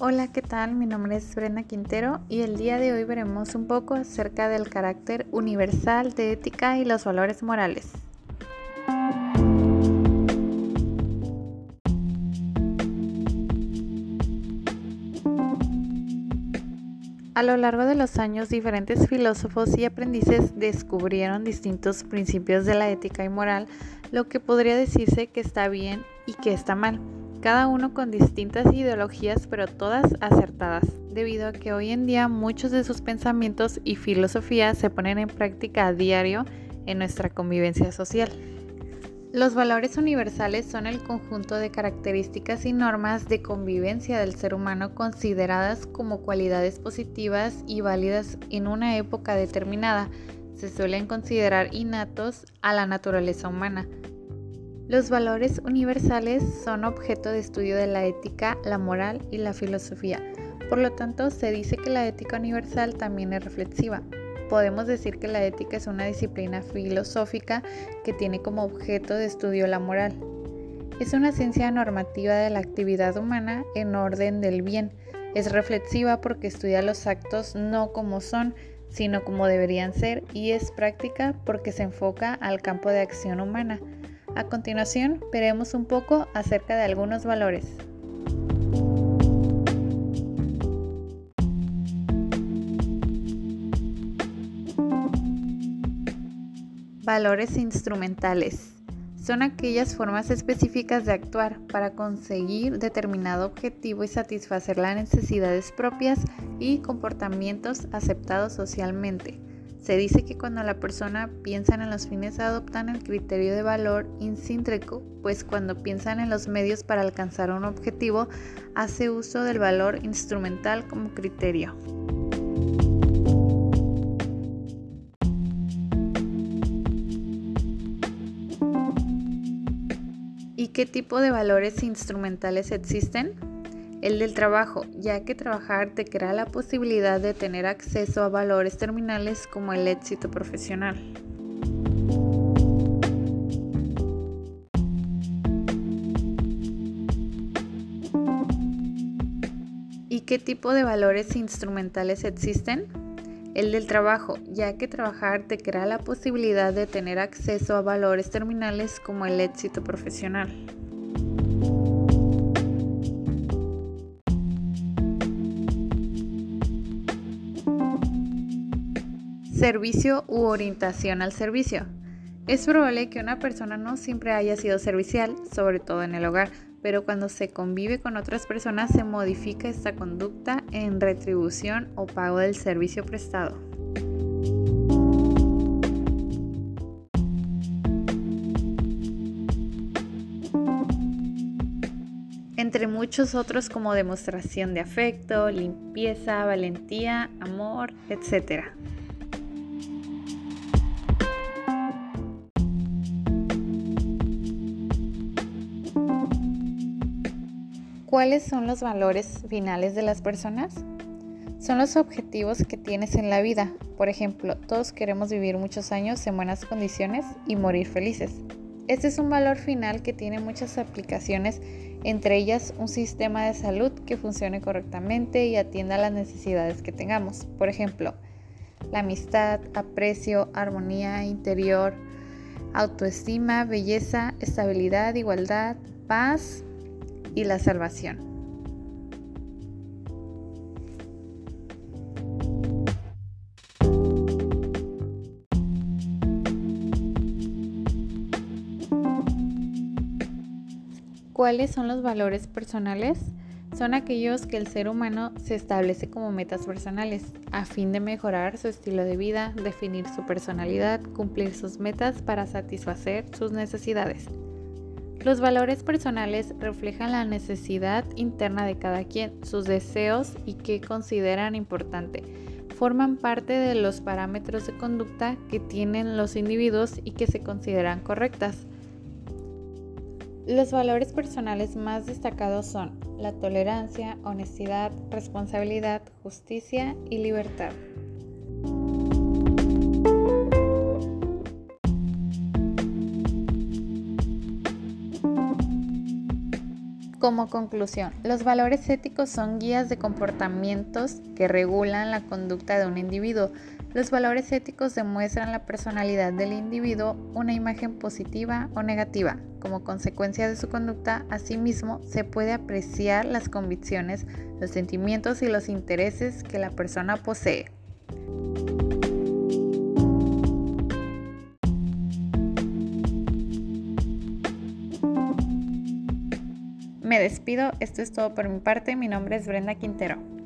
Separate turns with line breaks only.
Hola, ¿qué tal? Mi nombre es Brenda Quintero y el día de hoy veremos un poco acerca del carácter universal de ética y los valores morales. A lo largo de los años, diferentes filósofos y aprendices descubrieron distintos principios de la ética y moral, lo que podría decirse que está bien y que está mal cada uno con distintas ideologías pero todas acertadas, debido a que hoy en día muchos de sus pensamientos y filosofías se ponen en práctica a diario en nuestra convivencia social. Los valores universales son el conjunto de características y normas de convivencia del ser humano consideradas como cualidades positivas y válidas en una época determinada. Se suelen considerar innatos a la naturaleza humana, los valores universales son objeto de estudio de la ética, la moral y la filosofía. Por lo tanto, se dice que la ética universal también es reflexiva. Podemos decir que la ética es una disciplina filosófica que tiene como objeto de estudio la moral. Es una ciencia normativa de la actividad humana en orden del bien. Es reflexiva porque estudia los actos no como son, sino como deberían ser y es práctica porque se enfoca al campo de acción humana a continuación, veremos un poco acerca de algunos valores. Valores instrumentales. Son aquellas formas específicas de actuar para conseguir determinado objetivo y satisfacer las necesidades propias y comportamientos aceptados socialmente. Se dice que cuando la persona piensa en los fines adoptan el criterio de valor intrínseco, pues cuando piensan en los medios para alcanzar un objetivo, hace uso del valor instrumental como criterio. ¿Y qué tipo de valores instrumentales existen? El del trabajo, ya que trabajar te crea la posibilidad de tener acceso a valores terminales como el éxito profesional. ¿Y qué tipo de valores instrumentales existen? El del trabajo, ya que trabajar te crea la posibilidad de tener acceso a valores terminales como el éxito profesional. Servicio u orientación al servicio. Es probable que una persona no siempre haya sido servicial, sobre todo en el hogar, pero cuando se convive con otras personas se modifica esta conducta en retribución o pago del servicio prestado. entre muchos otros como demostración de afecto, limpieza, valentía, amor, etc. ¿Cuáles son los valores finales de las personas? Son los objetivos que tienes en la vida. Por ejemplo, todos queremos vivir muchos años en buenas condiciones y morir felices. Este es un valor final que tiene muchas aplicaciones, entre ellas un sistema de salud que funcione correctamente y atienda las necesidades que tengamos. Por ejemplo, la amistad, aprecio, armonía interior, autoestima, belleza, estabilidad, igualdad, paz, y la salvación. ¿Cuáles son los valores personales? Son aquellos que el ser humano se establece como metas personales a fin de mejorar su estilo de vida, definir su personalidad, cumplir sus metas para satisfacer sus necesidades. Los valores personales reflejan la necesidad interna de cada quien, sus deseos y qué consideran importante. Forman parte de los parámetros de conducta que tienen los individuos y que se consideran correctas. Los valores personales más destacados son la tolerancia, honestidad, responsabilidad, justicia y libertad. Como conclusión, los valores éticos son guías de comportamientos que regulan la conducta de un individuo. Los valores éticos demuestran la personalidad del individuo, una imagen positiva o negativa. Como consecuencia de su conducta, asimismo, se puede apreciar las convicciones, los sentimientos y los intereses que la persona posee. Despido, esto es todo por mi parte, mi nombre es Brenda Quintero.